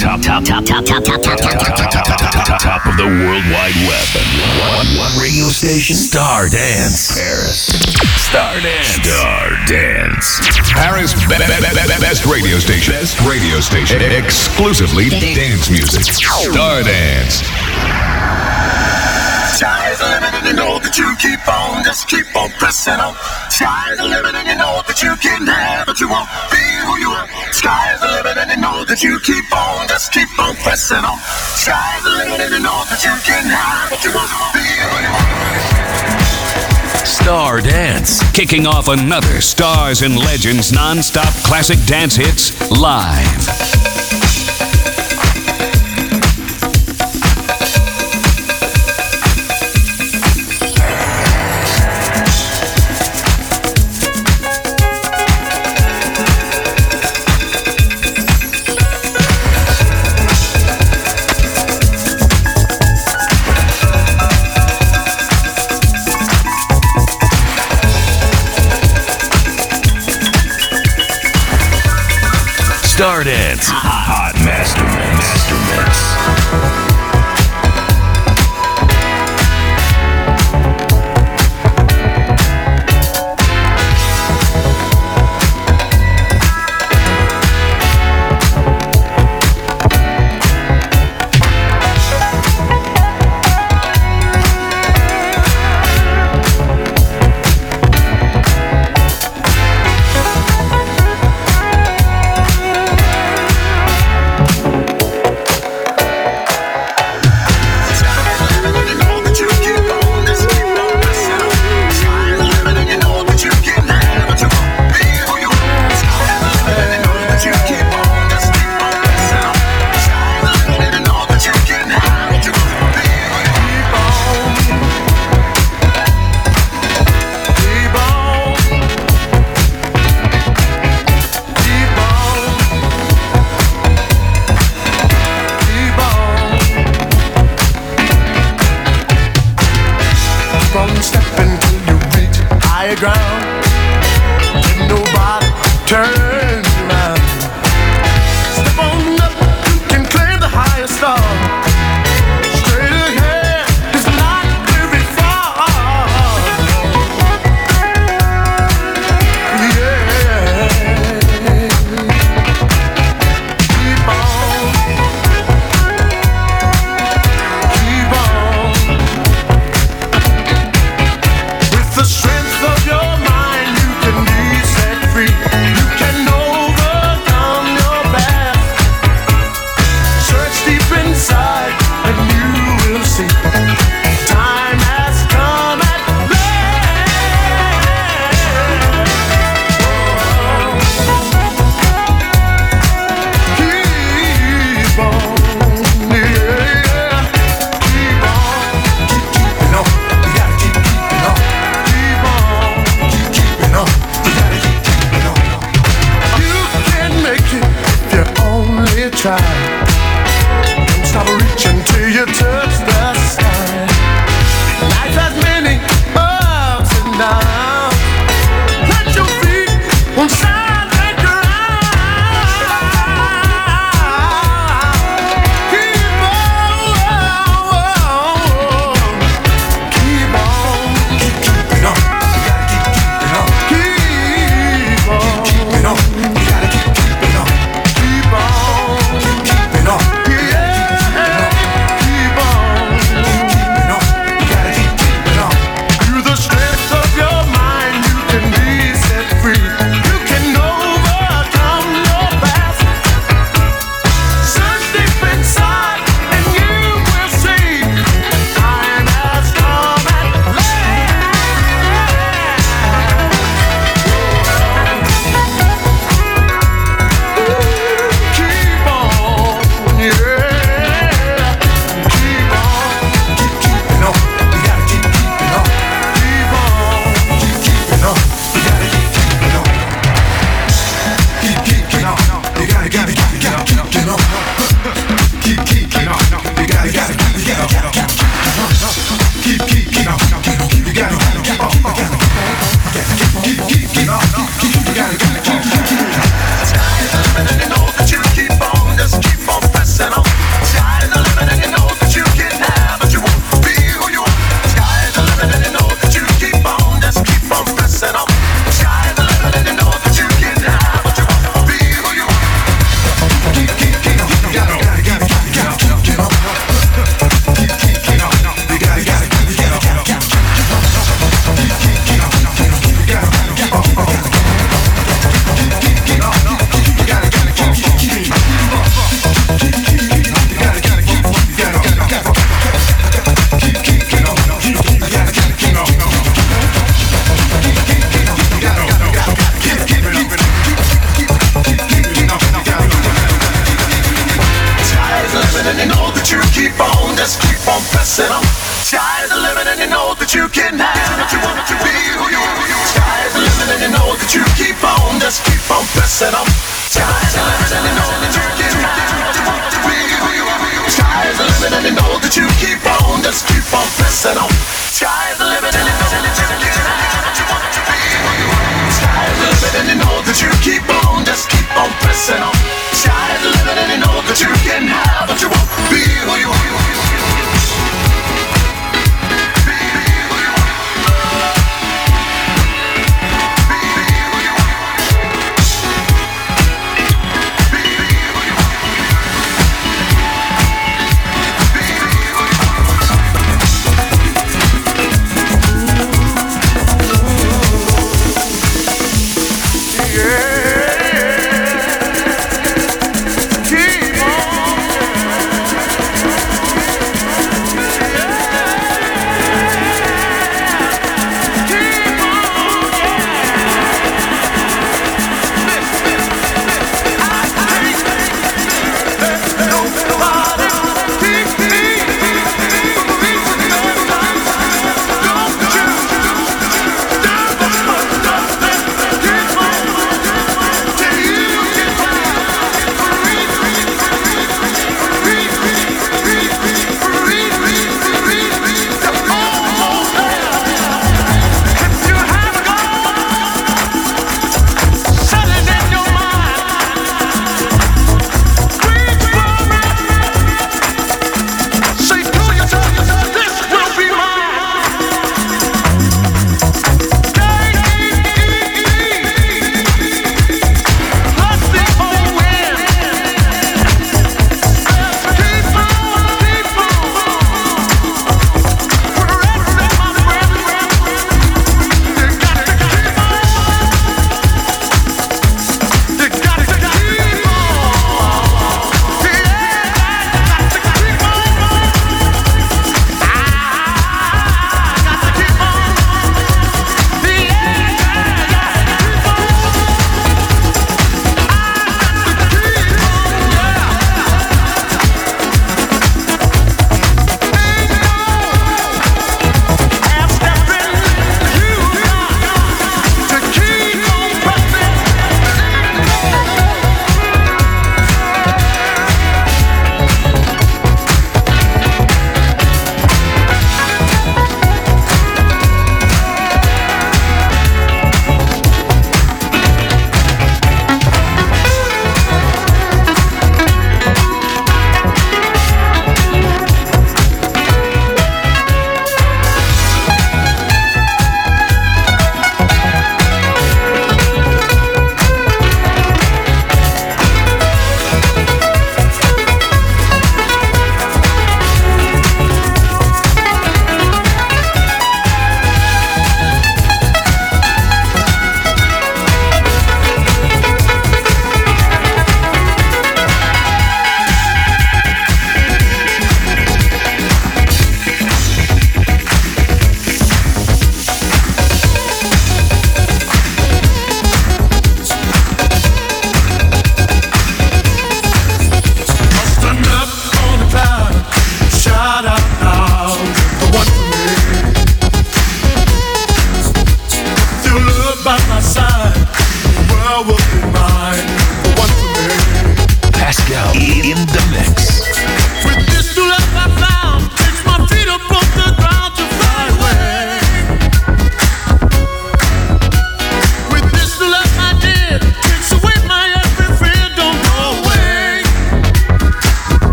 top, top, top, top, top, top, top, top, top, top, top, top, top of the World Wide Web. One, one radio station. Star Dance. Paris. Star Dance. Star Dance. Paris' be- be- be- be- best radio station. Best radio station. Exclusively dance music. Star Dance. Sky's the limit and you know you keep on, just keep on pressing on. Sky's the limit and you know that you can have what you want, be who you are. Sky's the limit and you know that you keep on, just keep on pressing on. Sky's the limit and you know that you can have what you want, be who you are. Star Dance. Kicking off another Stars and Legends non-stop classic dance hits live. Start it.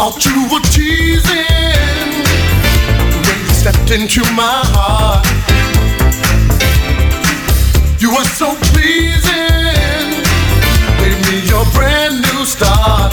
thought you were teasing when you stepped into my heart. You were so pleasing, gave me your brand new start.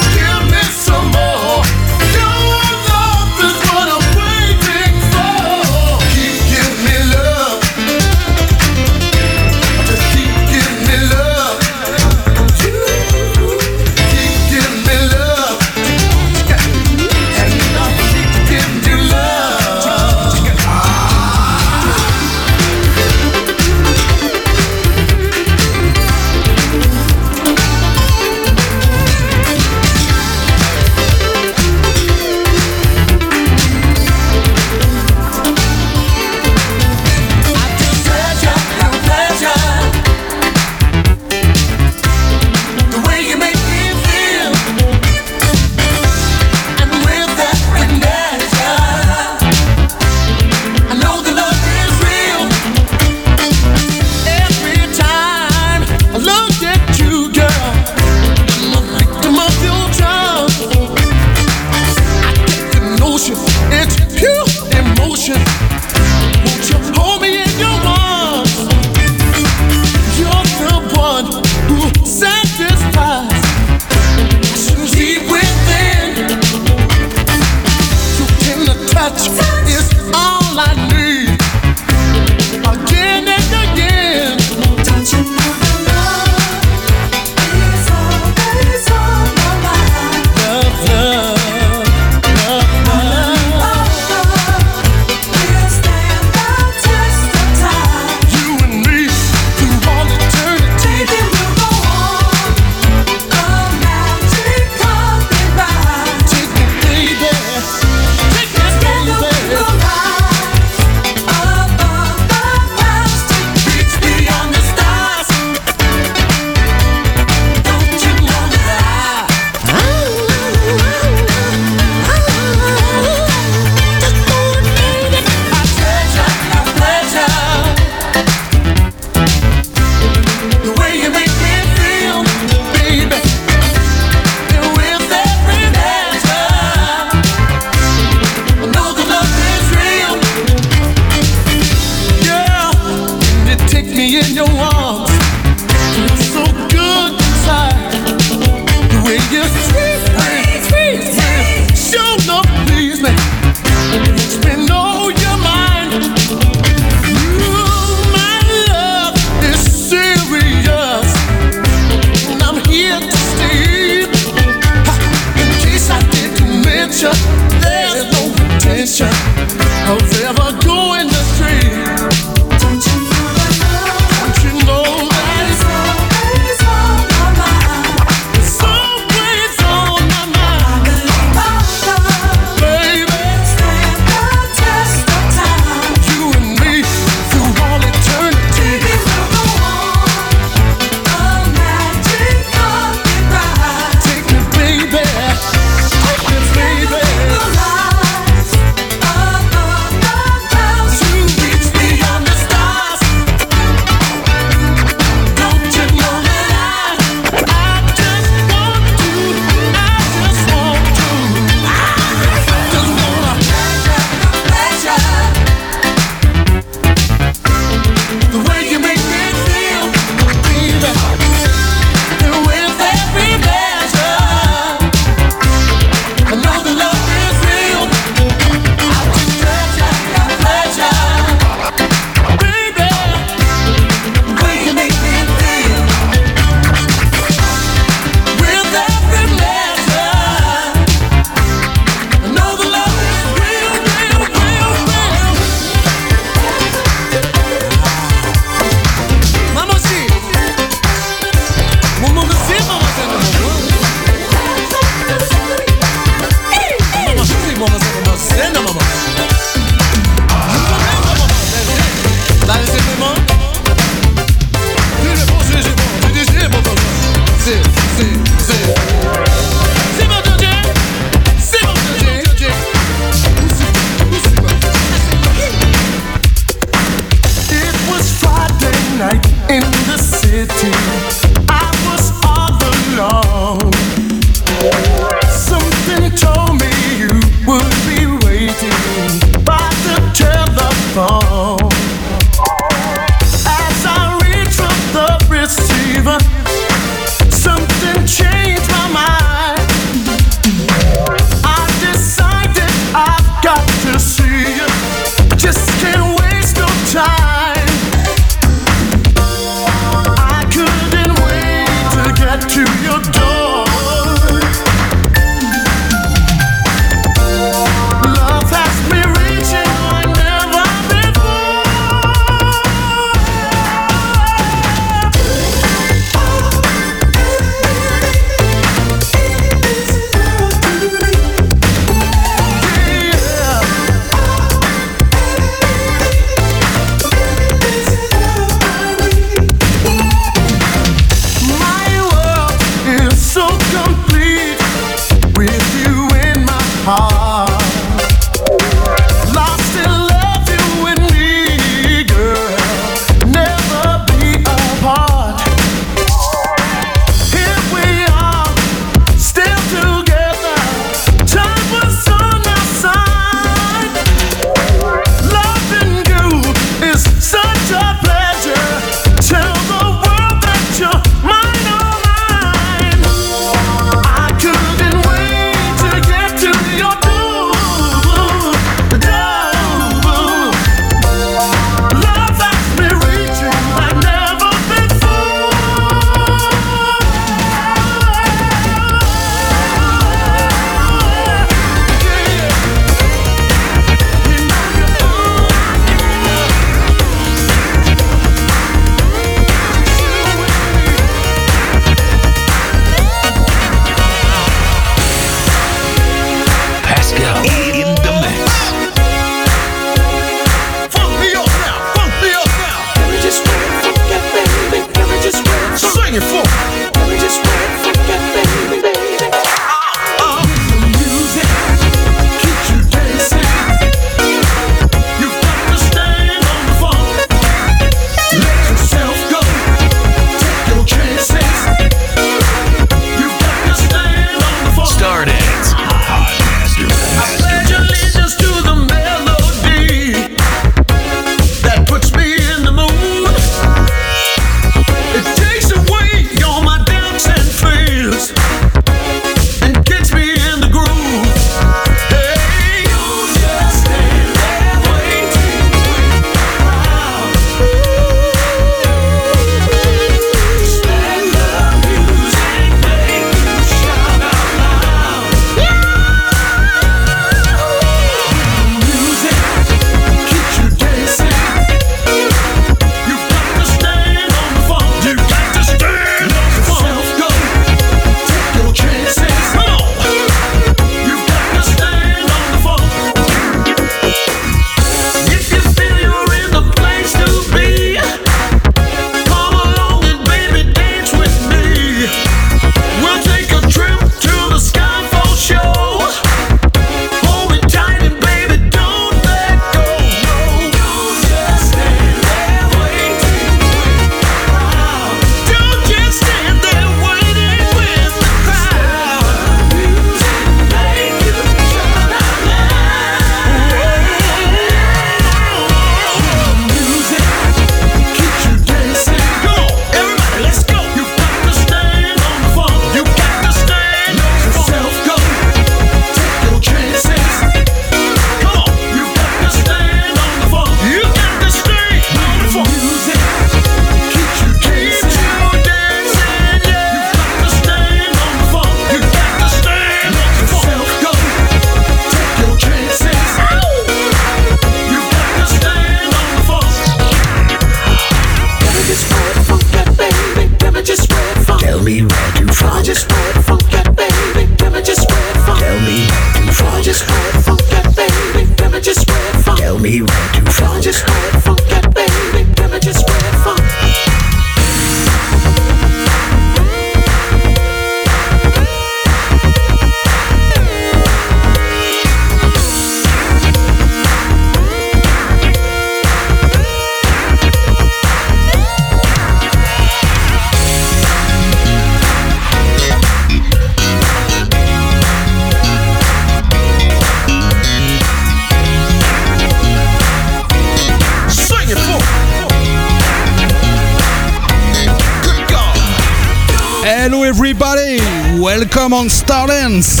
Welcome on Stardance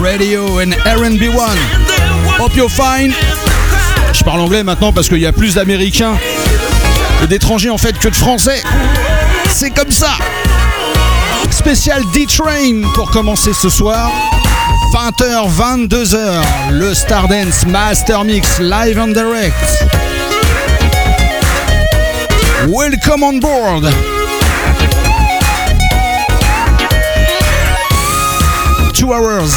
Radio and RB1. Hope you're fine. Je parle anglais maintenant parce qu'il y a plus d'Américains et d'étrangers en fait que de Français. C'est comme ça. Spécial D-Train pour commencer ce soir. 20h, 22h, le Stardance Master Mix live and direct. Welcome on board. Two hours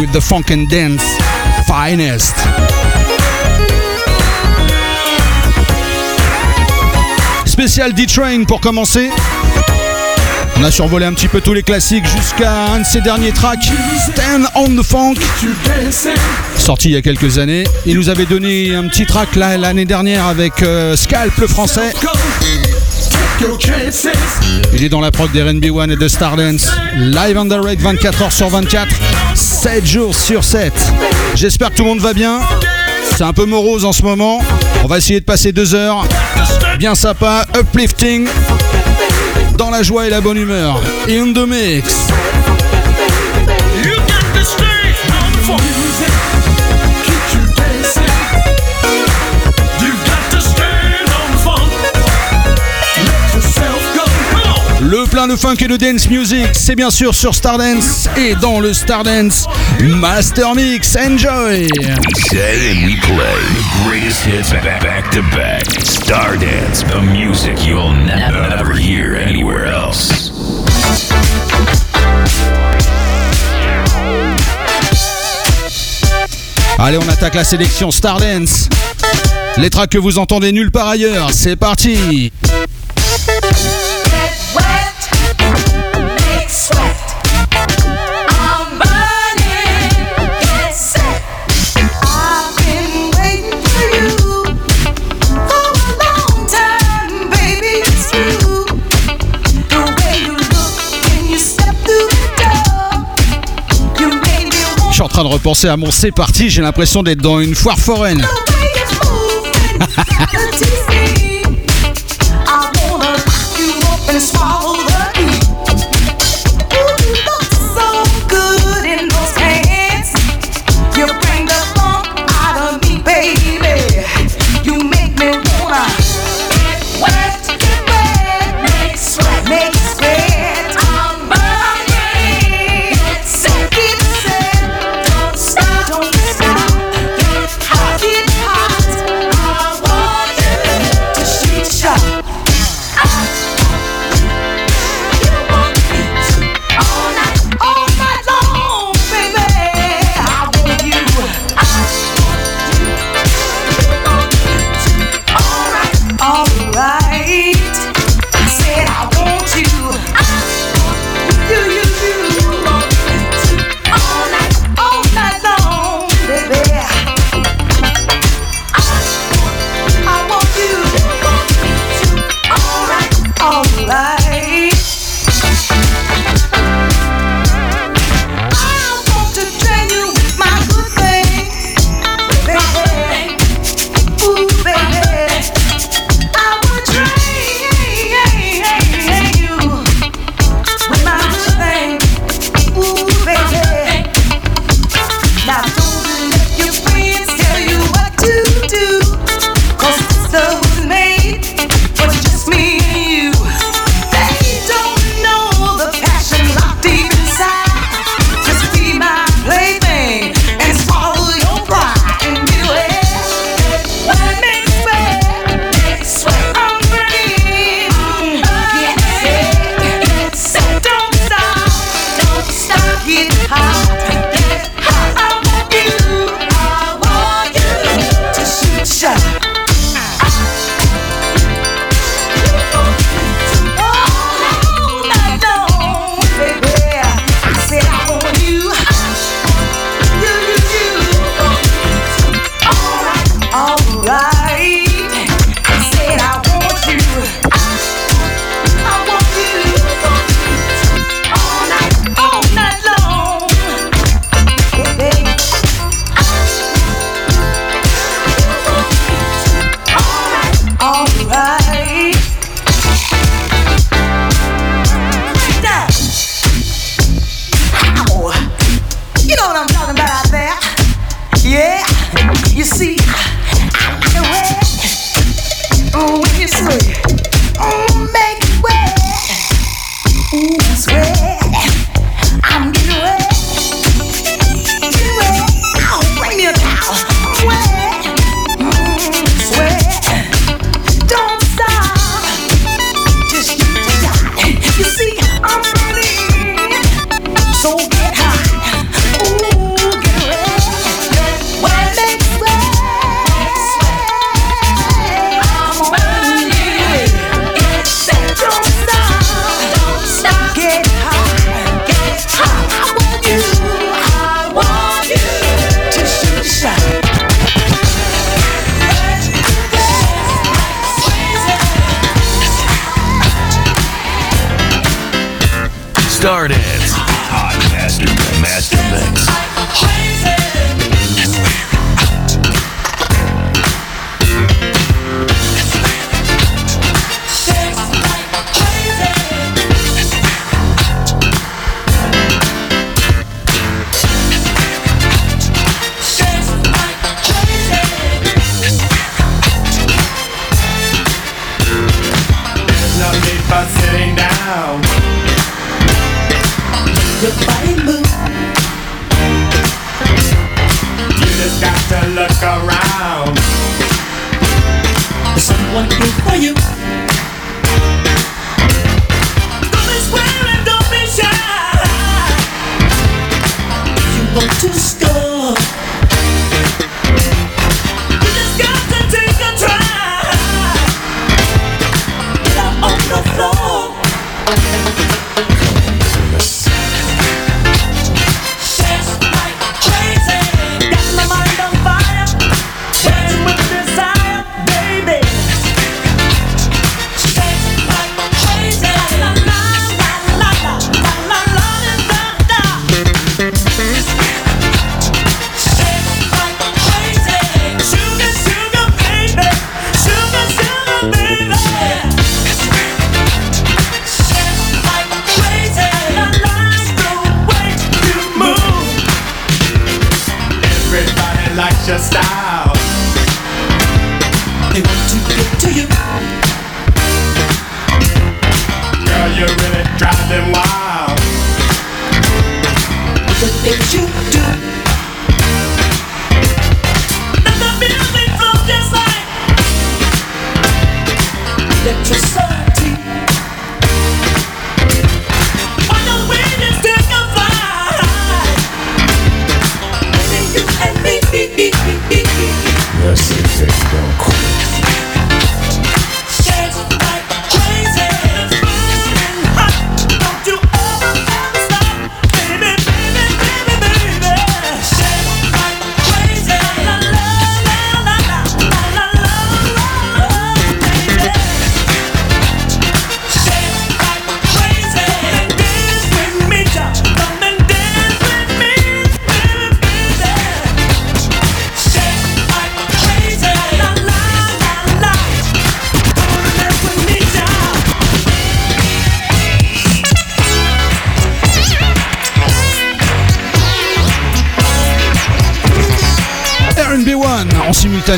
with the funk and dance finest. Spécial D-Train pour commencer. On a survolé un petit peu tous les classiques jusqu'à un de ses derniers tracks, Stand on the Funk, sorti il y a quelques années. Il nous avait donné un petit track l'année dernière avec euh, Scalp le français. Il est dans la prog des RB1 et de Stardance. Live and direct 24 heures sur 24, 7 jours sur 7. J'espère que tout le monde va bien. C'est un peu morose en ce moment. On va essayer de passer deux heures bien sympa, uplifting, dans la joie et la bonne humeur. In the mix. Le plein de funk et de dance music, c'est bien sûr sur Stardance et dans le Stardance Master Mix. Enjoy! We say and we play the greatest hits back, to back. Stardance, the music you'll never ever hear anywhere else. Allez, on attaque la sélection Stardance. Les tracks que vous entendez nulle part ailleurs, c'est parti! À mon C'est parti, j'ai l'impression d'être dans une foire foraine.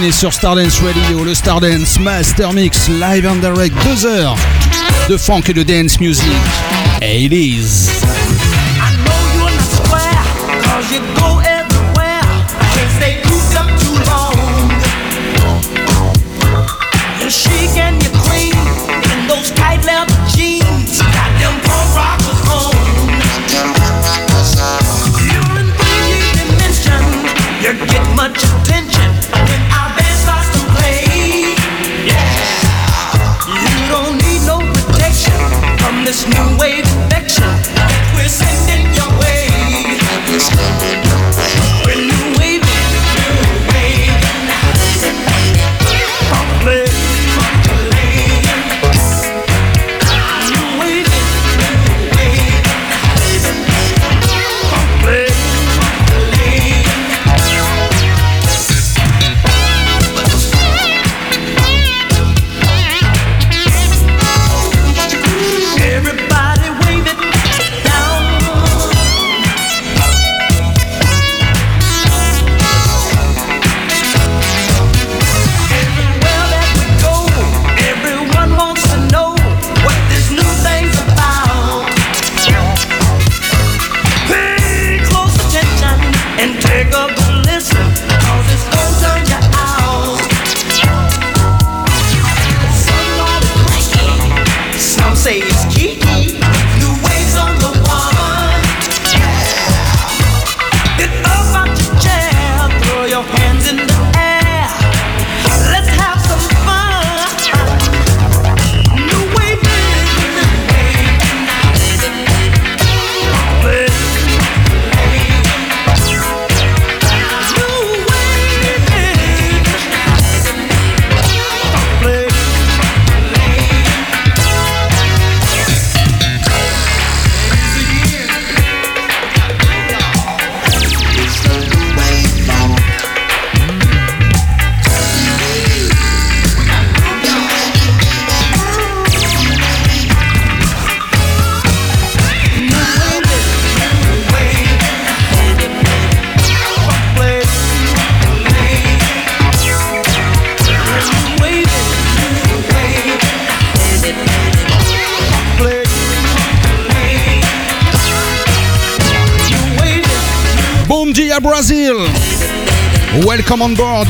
Morgan et sur Stardance Radio, le Stardance Master Mix Live and Direct 2 heures de funk et de dance music. It.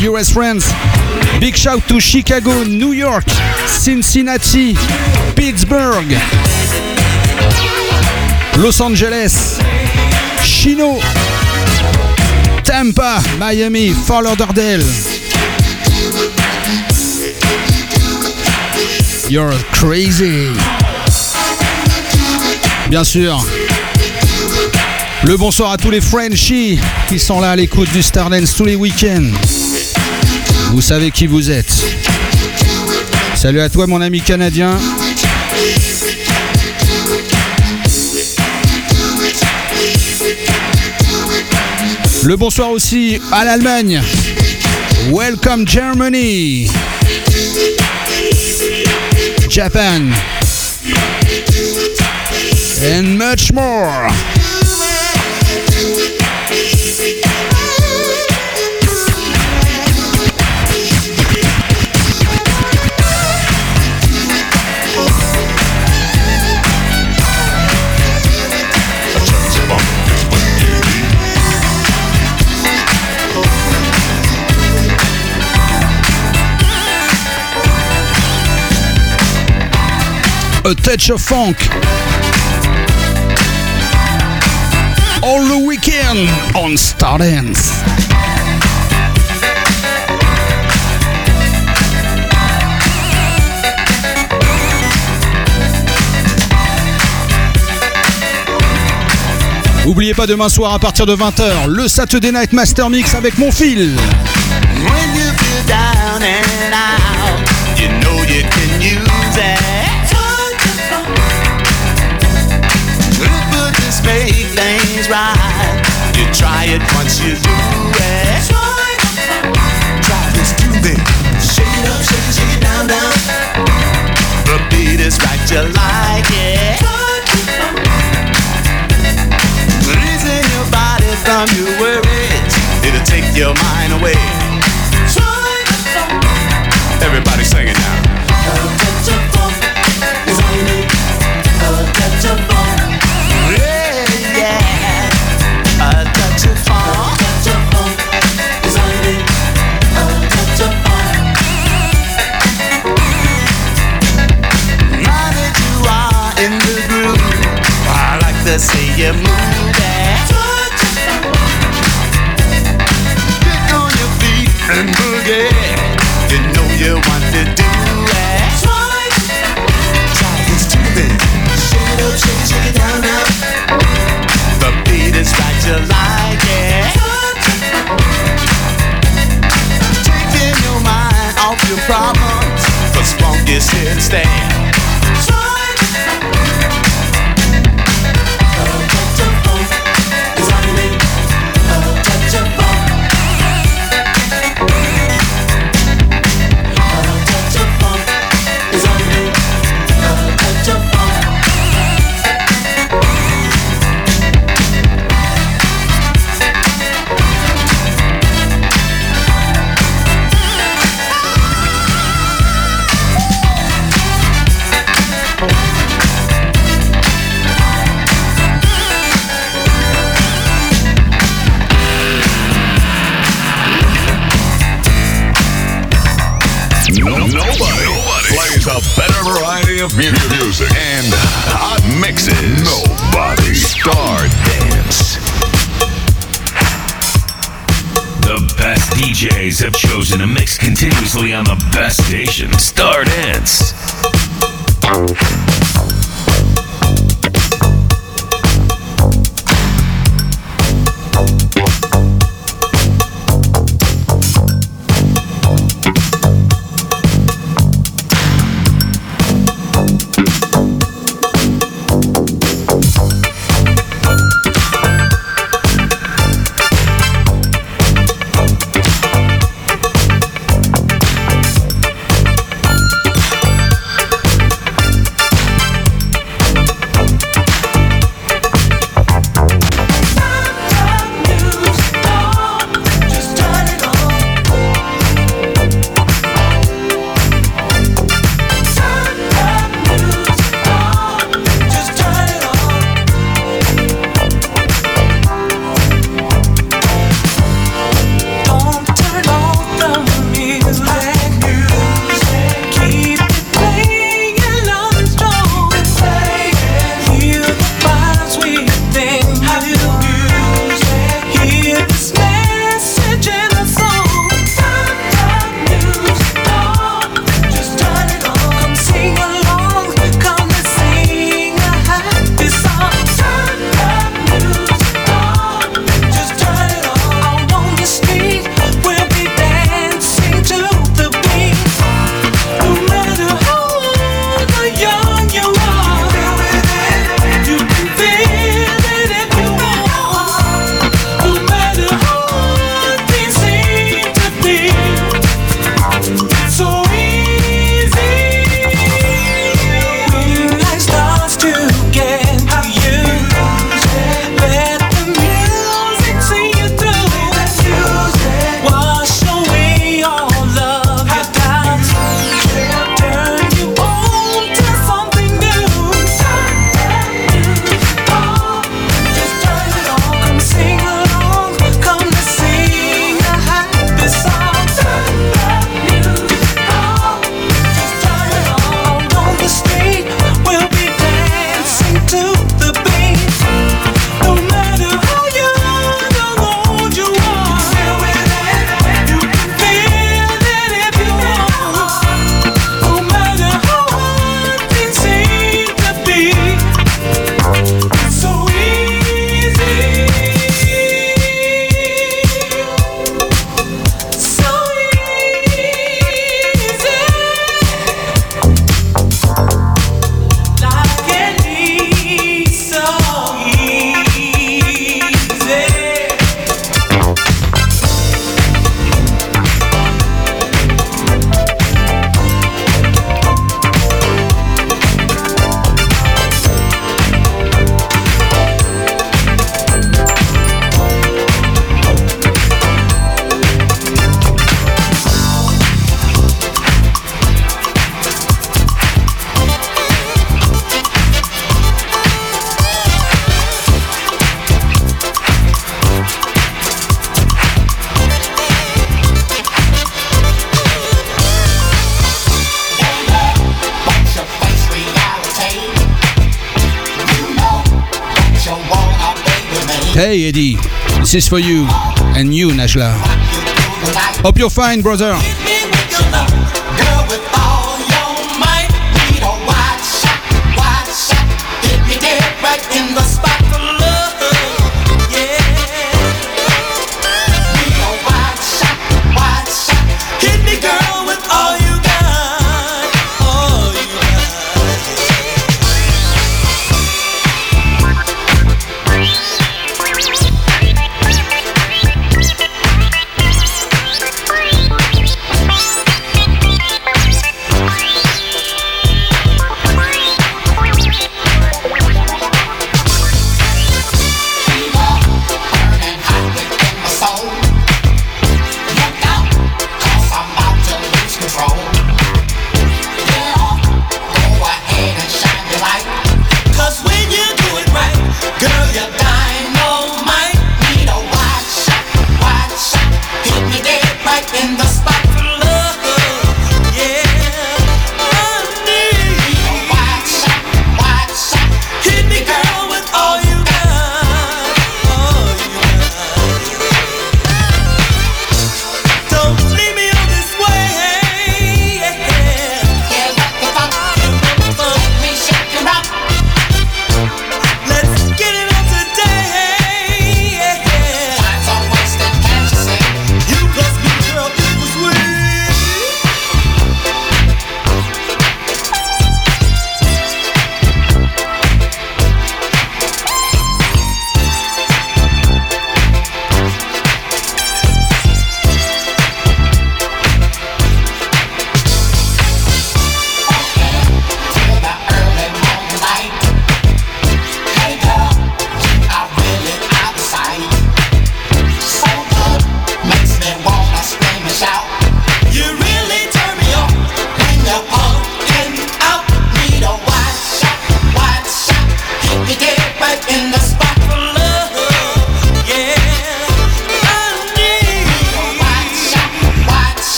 US friends. Big shout to Chicago, New York, Cincinnati, Pittsburgh, Los Angeles, Chino, Tampa, Miami, Fort Lauderdale. You're crazy. Bien sûr. Le bonsoir à tous les Frenchies qui sont là à l'écoute du Stardance tous les week-ends. Vous savez qui vous êtes. Salut à toi mon ami canadien. Le bonsoir aussi à l'Allemagne. Welcome Germany. Japan. And much more. A touch of funk. All the weekend on Stardance. Oubliez pas demain soir à partir de 20h, le Saturday Night Master Mix avec mon fil. Make things right. You try it once you do Hey, Eddie, this is for you and you, Najla. Hope you're fine, brother.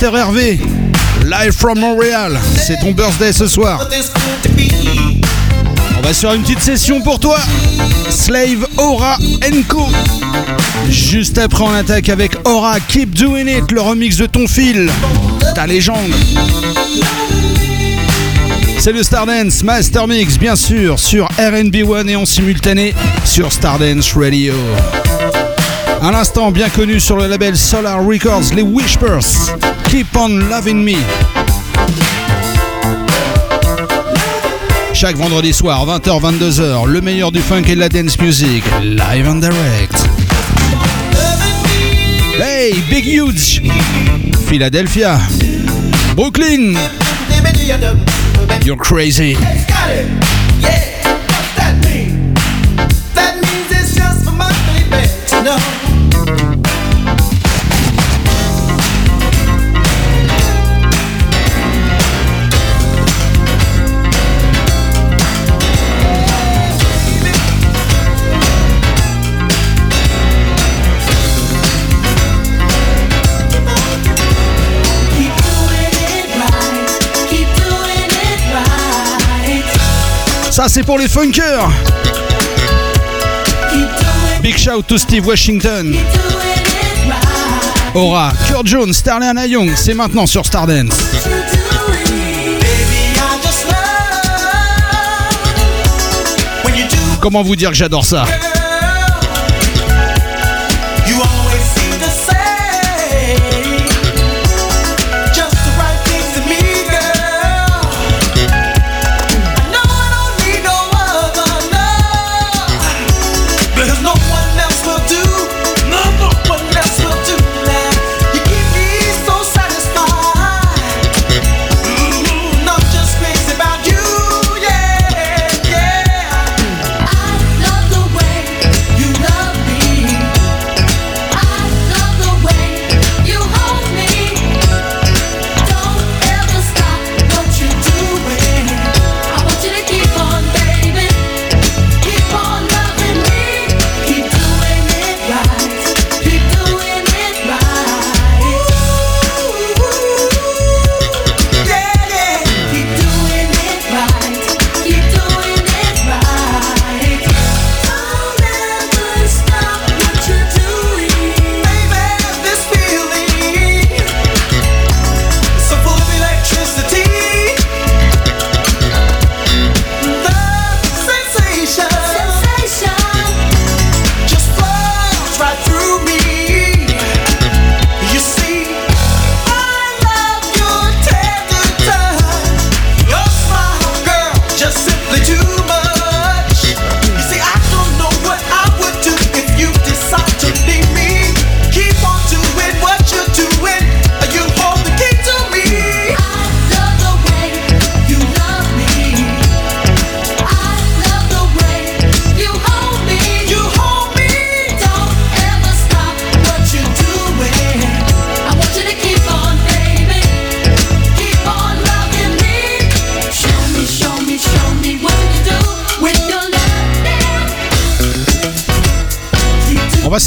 Mister Hervé, live from Montréal. C'est ton birthday ce soir. On va sur une petite session pour toi. Slave Aura Enco. Juste après, on attaque avec Aura Keep Doing It, le remix de ton fil. Ta légende. C'est le Stardance Master Mix, bien sûr, sur R&B One et en simultané sur Stardance Radio. À l'instant, bien connu sur le label Solar Records, les Wishbirds. Keep on loving me. Chaque vendredi soir, 20h-22h, le meilleur du funk et de la dance music, live and direct. Hey, Big Huge, Philadelphia, Brooklyn, you're crazy. c'est pour les funkers. Big shout to Steve Washington. Aura, Kurt Jones, Starley Young, c'est maintenant sur Stardance. Comment vous dire que j'adore ça?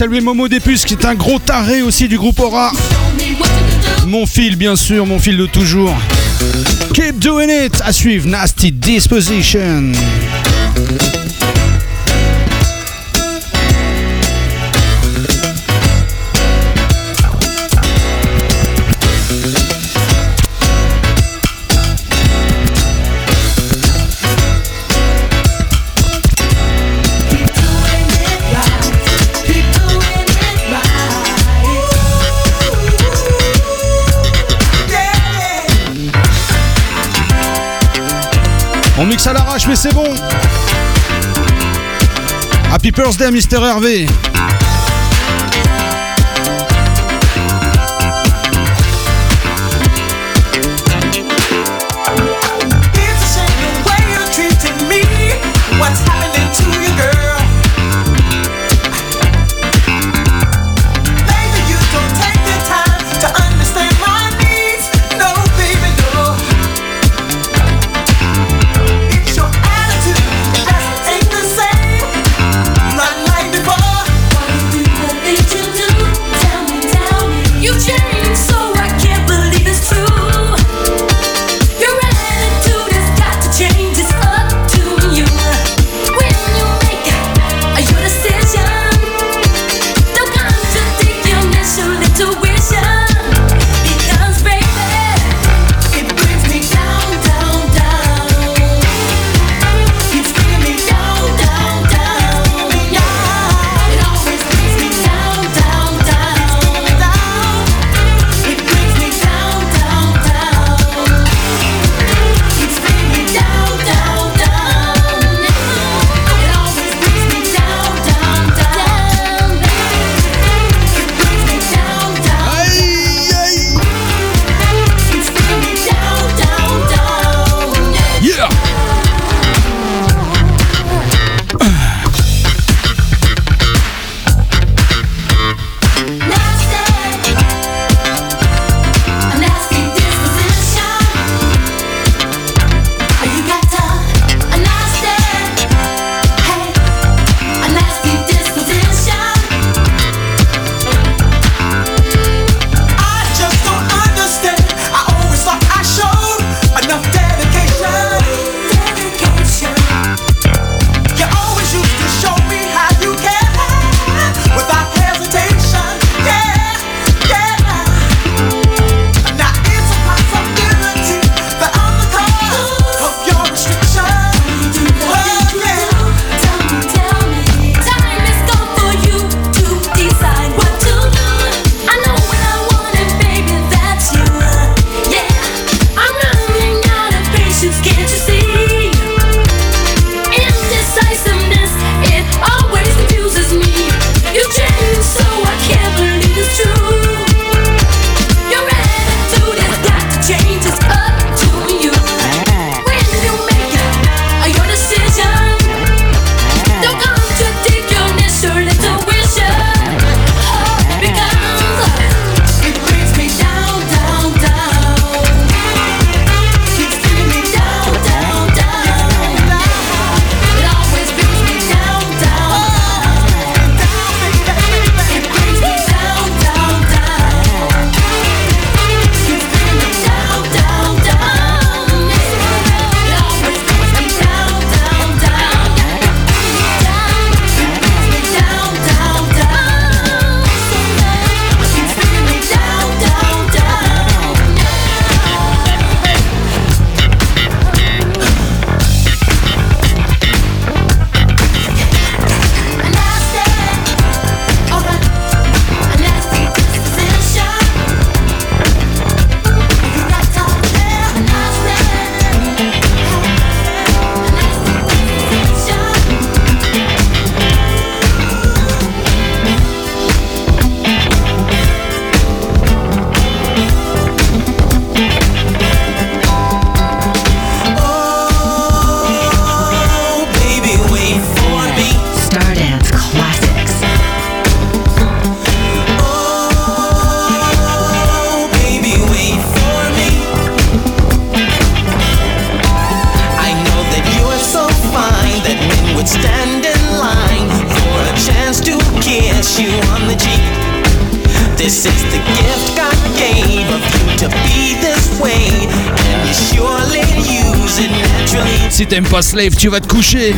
Saluer Momo Depus qui est un gros taré aussi du groupe Aura. Mon fil, bien sûr, mon fil de toujours. Keep doing it. À suivre, Nasty Disposition. Mais c'est bon. Happy Birthday, Mister Hervé. Slave, tu vas te coucher.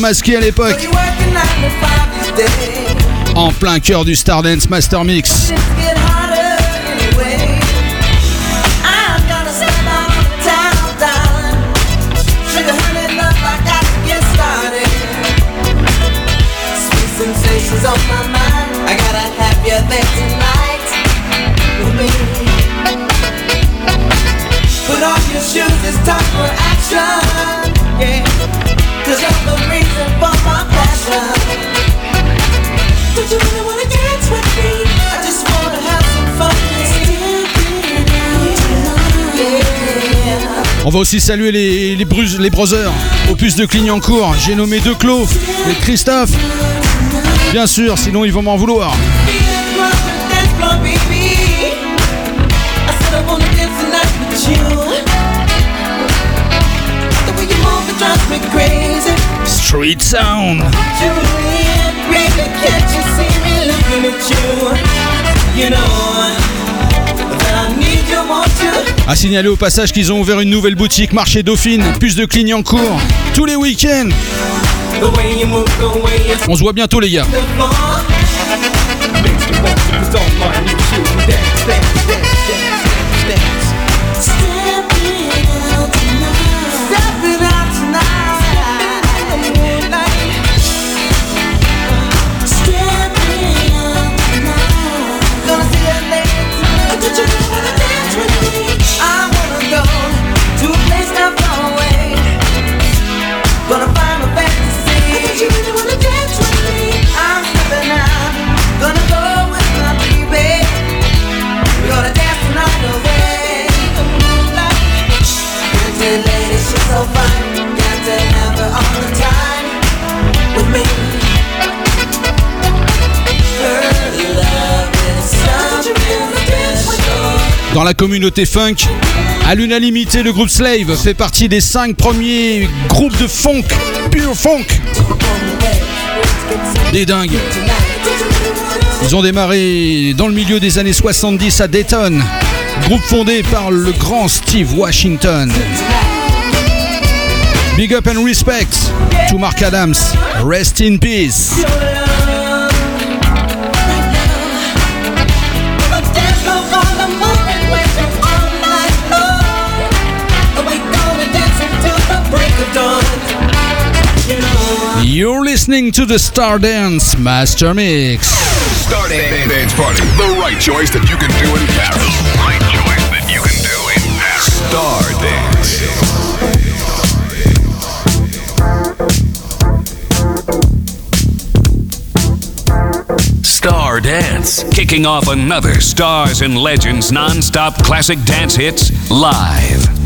masqué à l'époque. En plein cœur du Stardance Master Mix. On va aussi saluer les, les, brus, les brothers, opus de Clignancourt. J'ai nommé deux Clos et Christophe. Bien sûr, sinon ils vont m'en vouloir. Street Sound. À signaler au passage qu'ils ont ouvert une nouvelle boutique marché Dauphine, plus de Clignancourt, tous les week-ends. On se voit bientôt les gars. Dans la communauté funk, à l'unanimité, le groupe Slave fait partie des 5 premiers groupes de funk, pure funk. Des dingues. Ils ont démarré dans le milieu des années 70 à Dayton, groupe fondé par le grand Steve Washington. Big up and respect to Mark Adams. Rest in peace. You're listening to the Star Dance Master Mix. Star Dance Dance Party. The right choice that you can do in Paris. The right choice that you can do in Paris. Star Dance. Star Dance. Kicking off another Stars and Legends non-stop classic dance hits live.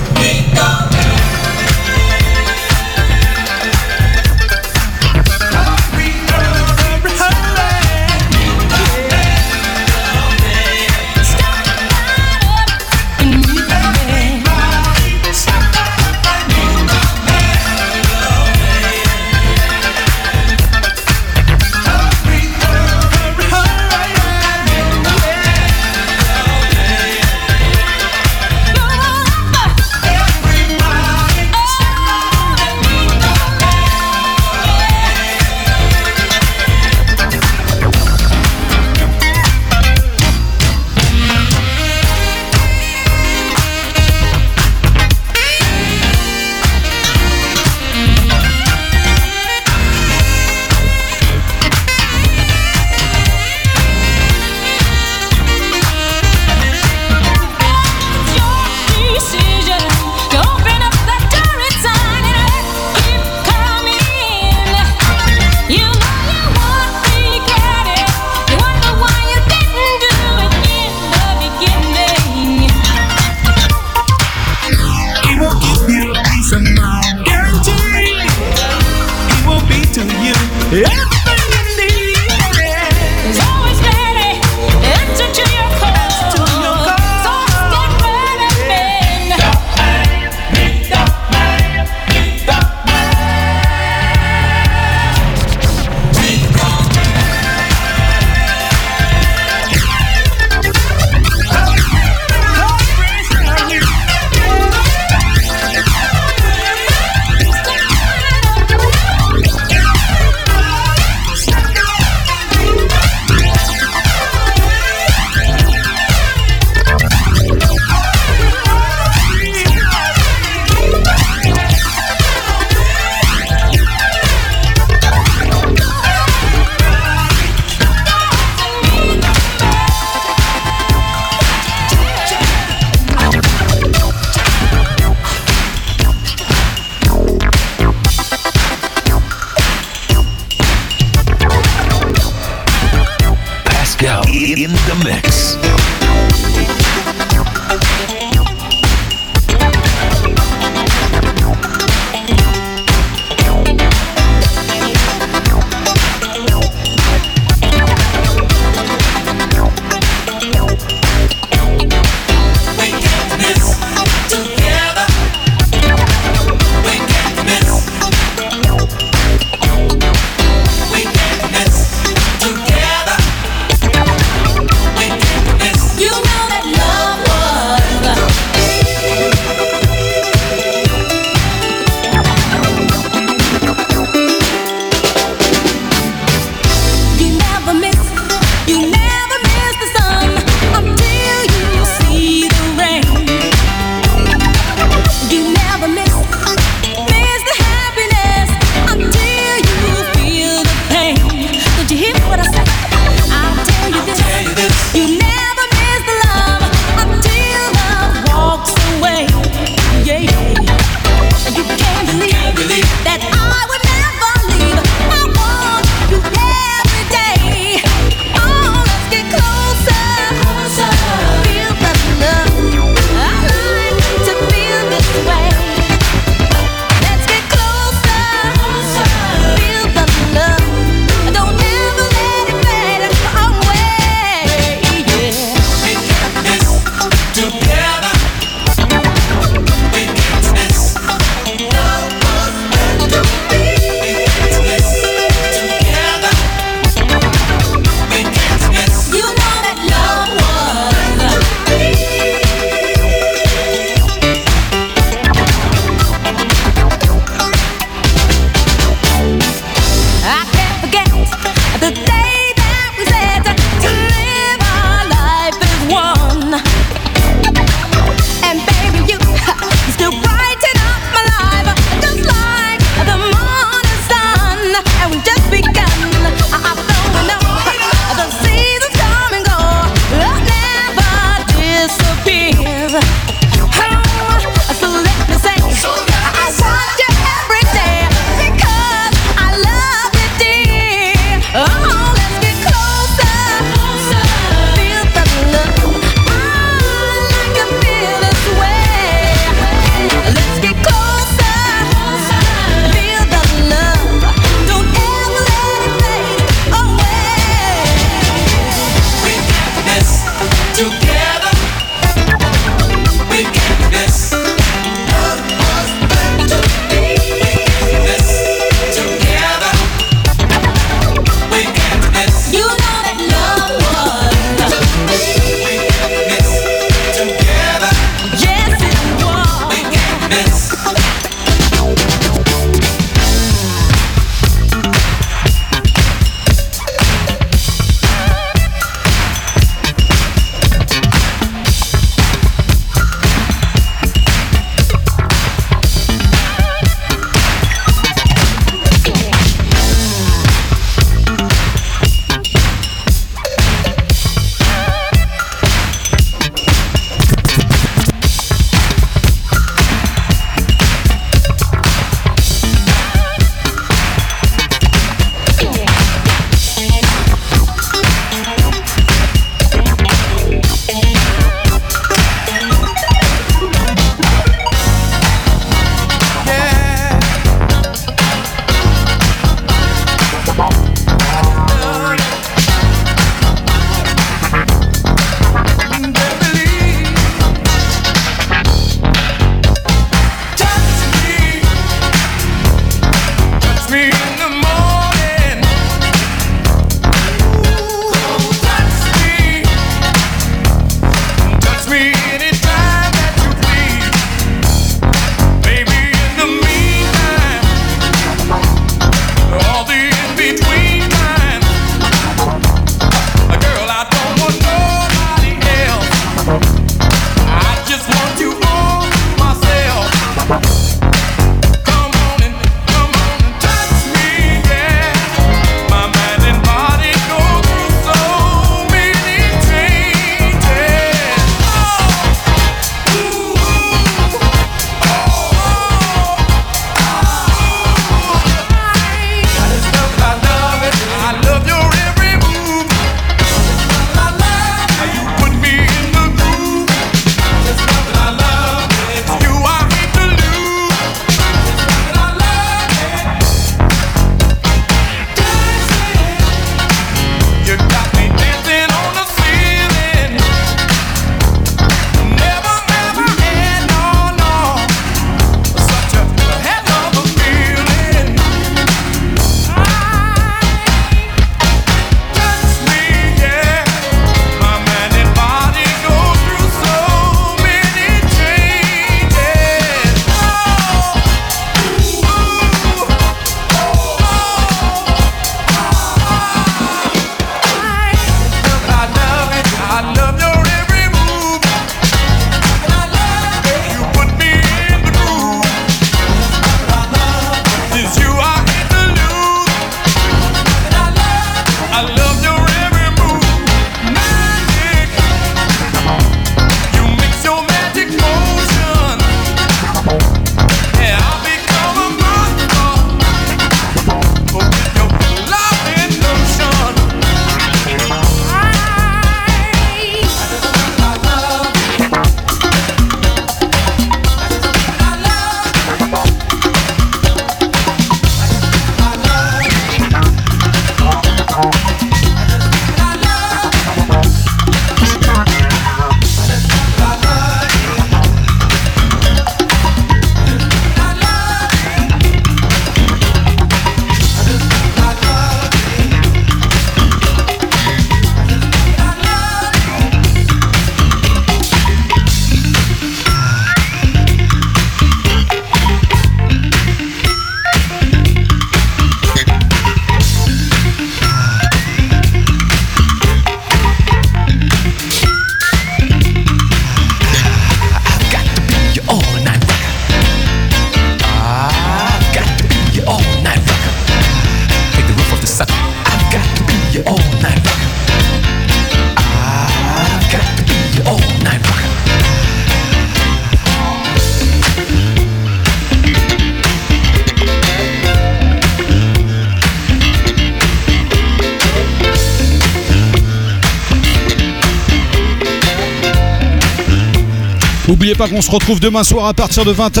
Pas qu'on se retrouve demain soir à partir de 20h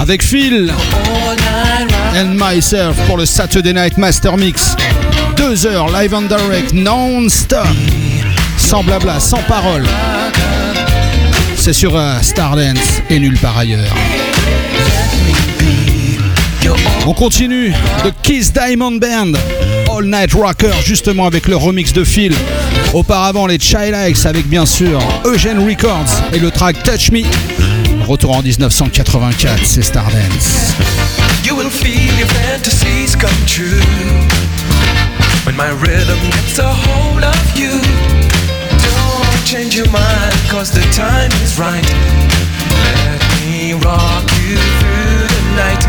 avec Phil and myself pour le Saturday Night Master Mix. Deux heures live and direct, non-stop, sans blabla, sans parole. C'est sur euh, Stardance et nulle part ailleurs. On continue de Kiss Diamond Band, All Night Rocker, justement avec le remix de Phil. Auparavant, les Child avec bien sûr Eugene Records et le track Touch Me. Retour en 1984, c'est Stardance. You will feel your fantasies come true when my rhythm gets a hold of you. Don't change your mind, cause the time is right. Let me rock you through the night.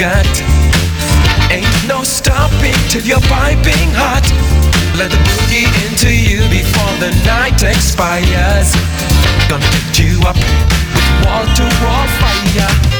Got. Ain't no stopping till you're piping hot. Let the boogie into you before the night expires. Gonna lift you up with wall to wall fire.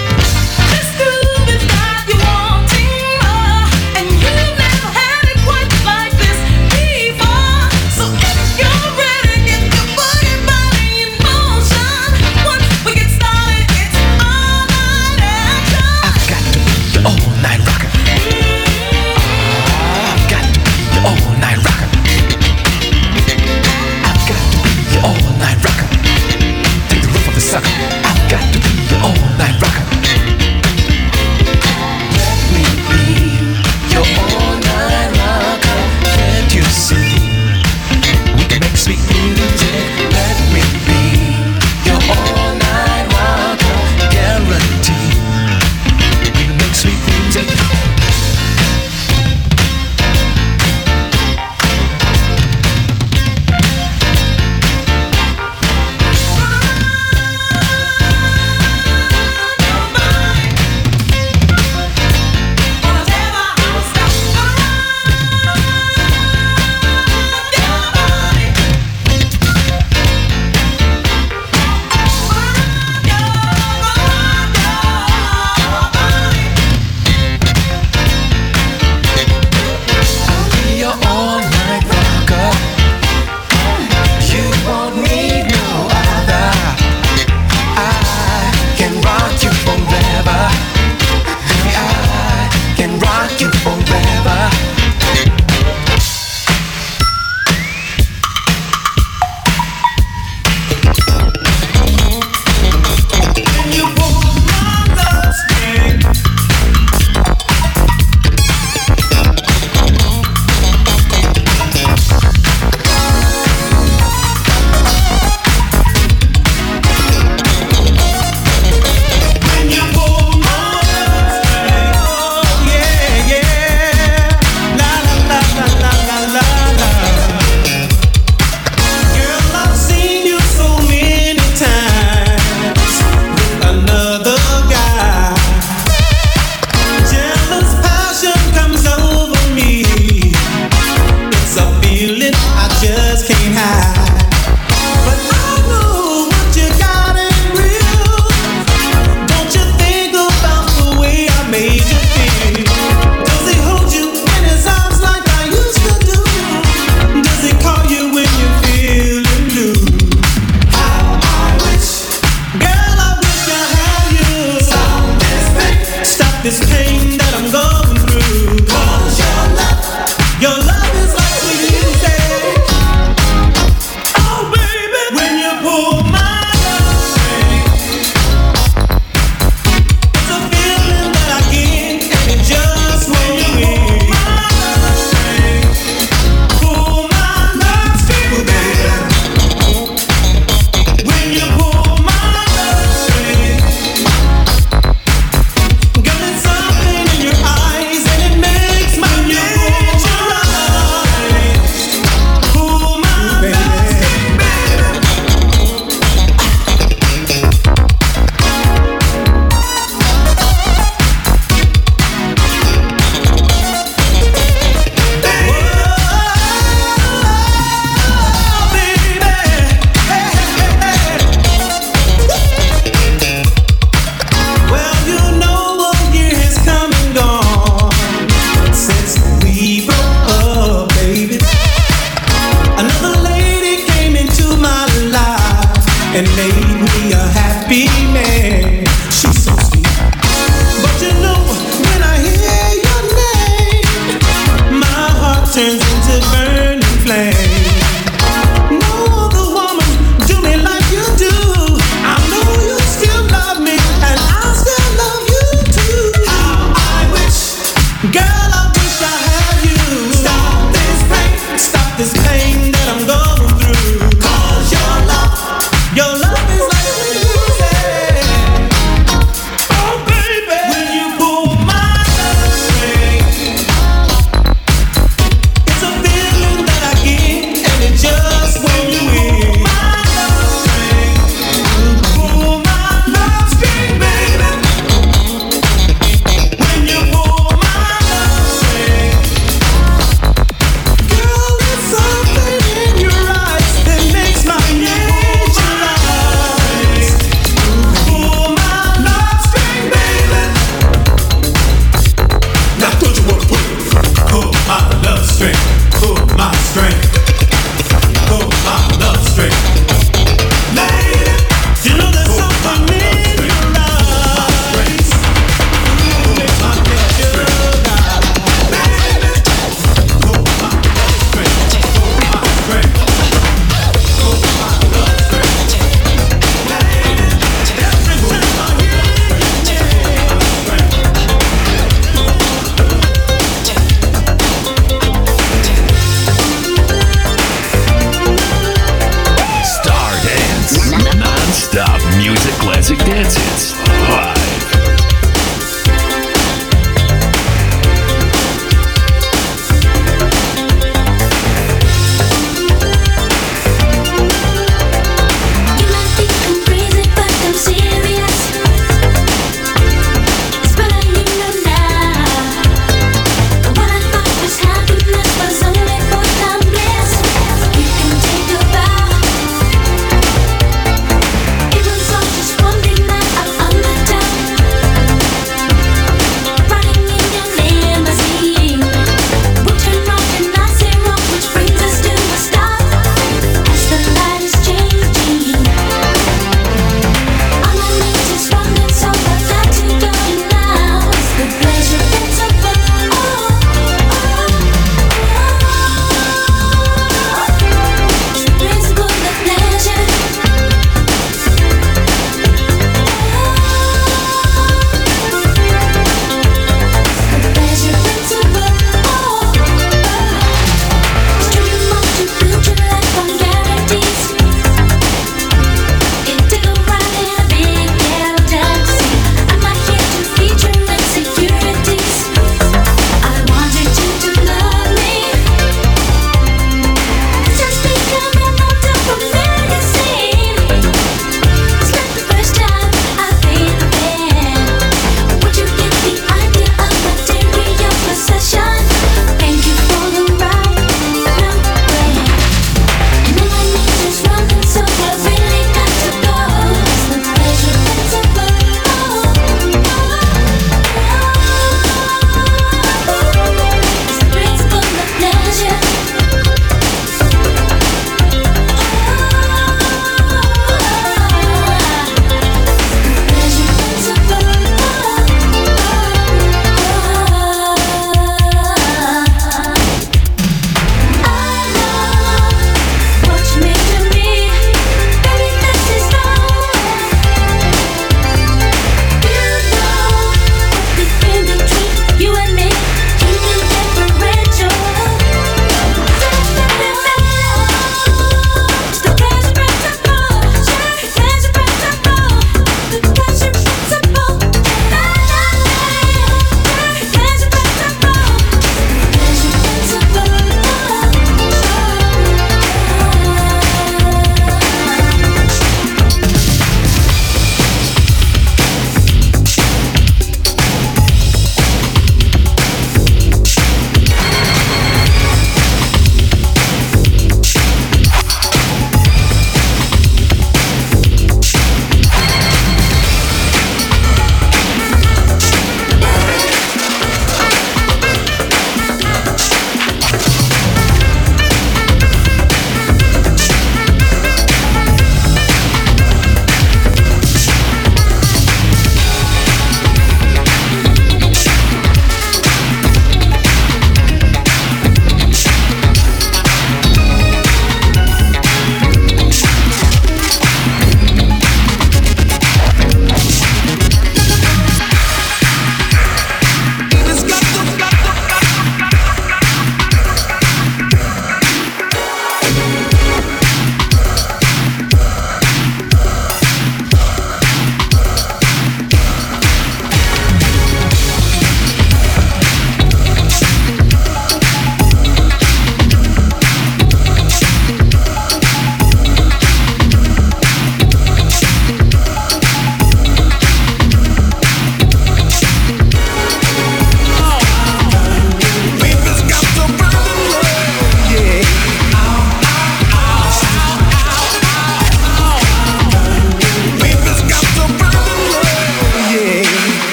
and they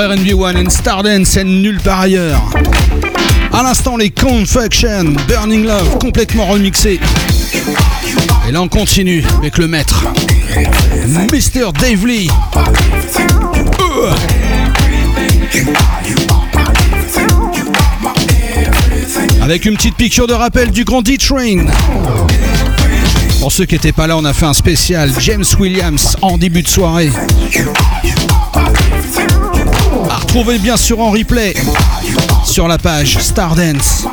RNB1 and Stardance and nulle part ailleurs. À l'instant, les Confuction, Burning Love, complètement remixé. Et là, on continue avec le maître, Mr. Dave Lee. Avec une petite piqûre de rappel du grand D-Train. Pour ceux qui n'étaient pas là, on a fait un spécial James Williams en début de soirée. À retrouver bien sûr en replay sur la page Stardance.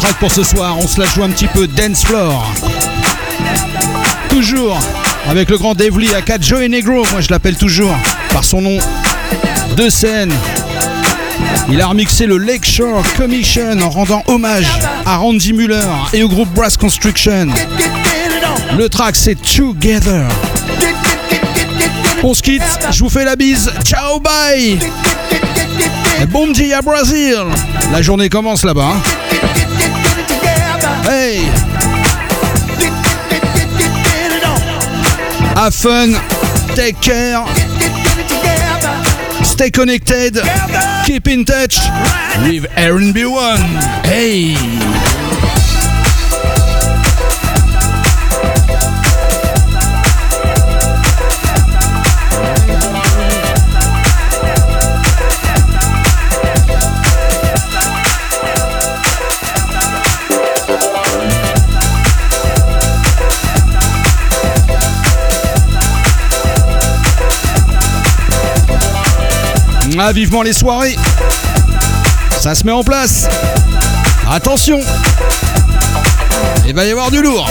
Track pour ce soir, on se la joue un petit peu dance floor. Toujours avec le grand à 4 Joey Negro, moi je l'appelle toujours par son nom de scène. Il a remixé le Lakeshore Commission en rendant hommage à Randy Muller et au groupe Brass Construction. Le track c'est Together. On se quitte, je vous fais la bise. Ciao, bye. Et bon dia Brazil. La journée commence là-bas. hein. Have fun. Take care. Stay connected. Keep in touch with RB1. Hey. Ah, vivement les soirées Ça se met en place Attention Il va y avoir du lourd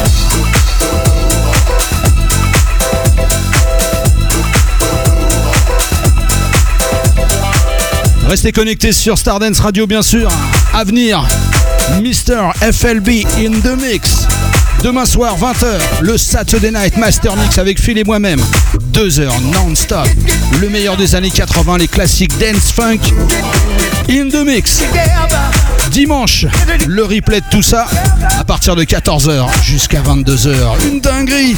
Restez connectés sur Stardance Radio bien sûr. Avenir, Mr. FLB in the mix. Demain soir, 20h, le Saturday Night Master Mix avec Phil et moi-même. Deux heures non-stop. Le meilleur des années 80, les classiques dance funk in the mix. Dimanche, le replay de tout ça à partir de 14h jusqu'à 22h. Une dinguerie.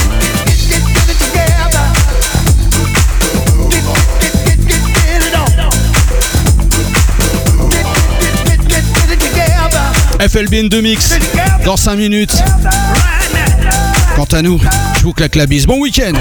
FLB in the mix dans 5 minutes. Quant à nous, je vous claque la bise. Bon week-end.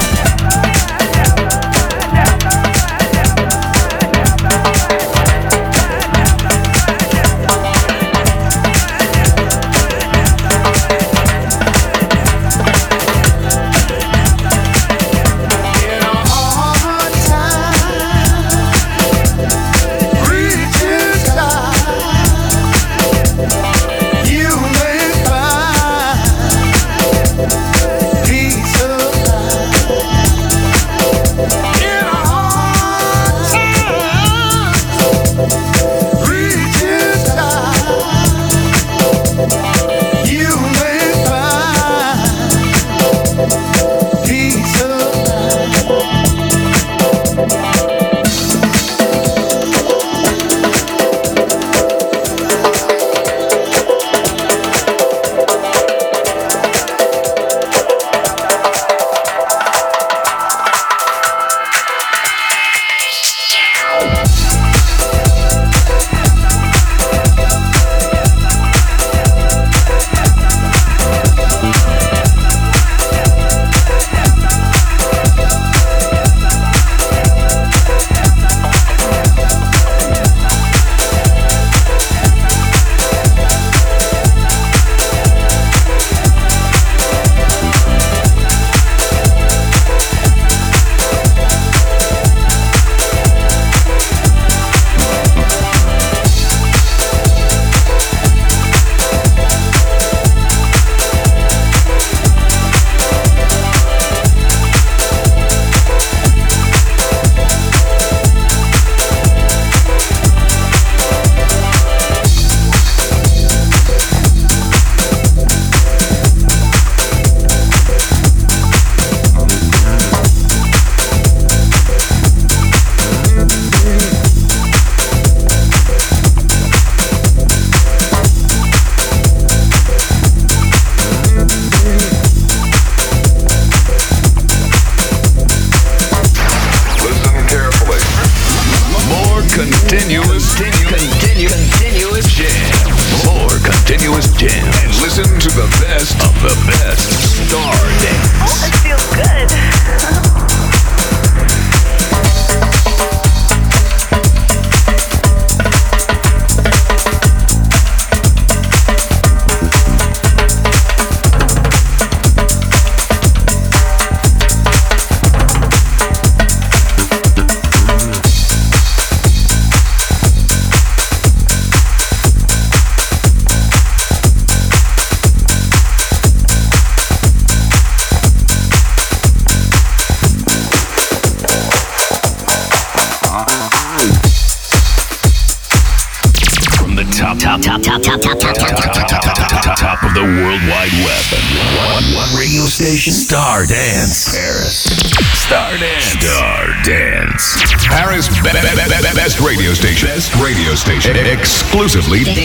Exclusively